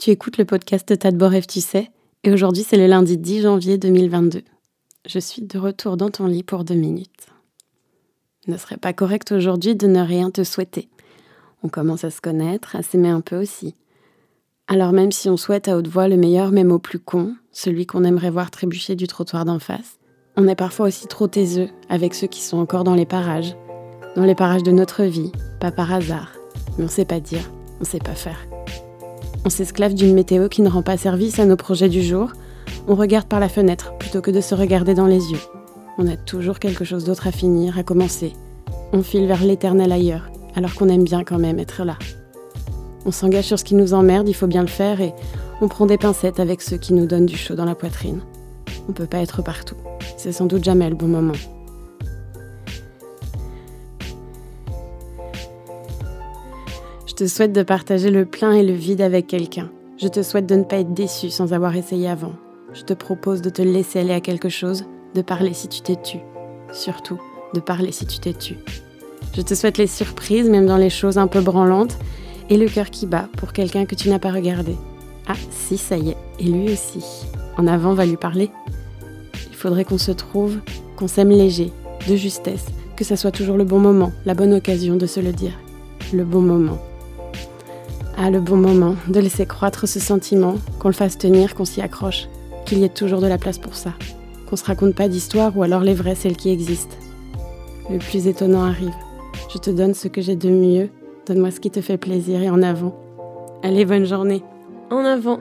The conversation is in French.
Tu écoutes le podcast de tu sais, et aujourd'hui c'est le lundi 10 janvier 2022. Je suis de retour dans ton lit pour deux minutes. Ne serait pas correct aujourd'hui de ne rien te souhaiter. On commence à se connaître, à s'aimer un peu aussi. Alors même si on souhaite à haute voix le meilleur même au plus con, celui qu'on aimerait voir trébucher du trottoir d'en face, on est parfois aussi trop taiseux avec ceux qui sont encore dans les parages, dans les parages de notre vie, pas par hasard, mais on sait pas dire, on sait pas faire. On s'esclave d'une météo qui ne rend pas service à nos projets du jour. On regarde par la fenêtre plutôt que de se regarder dans les yeux. On a toujours quelque chose d'autre à finir, à commencer. On file vers l'éternel ailleurs, alors qu'on aime bien quand même être là. On s'engage sur ce qui nous emmerde, il faut bien le faire, et on prend des pincettes avec ceux qui nous donnent du chaud dans la poitrine. On peut pas être partout. C'est sans doute jamais le bon moment. Te souhaite de partager le plein et le vide avec quelqu'un. Je te souhaite de ne pas être déçu sans avoir essayé avant. Je te propose de te laisser aller à quelque chose, de parler si tu t'es tu. Surtout, de parler si tu t'es tu. Je te souhaite les surprises, même dans les choses un peu branlantes, et le cœur qui bat pour quelqu'un que tu n'as pas regardé. Ah, si, ça y est, et lui aussi. En avant va lui parler. Il faudrait qu'on se trouve, qu'on s'aime léger, de justesse, que ça soit toujours le bon moment, la bonne occasion de se le dire. Le bon moment. Ah, le bon moment de laisser croître ce sentiment, qu'on le fasse tenir, qu'on s'y accroche, qu'il y ait toujours de la place pour ça, qu'on se raconte pas d'histoire ou alors les vraies, celles qui existent. Le plus étonnant arrive. Je te donne ce que j'ai de mieux, donne-moi ce qui te fait plaisir et en avant. Allez, bonne journée. En avant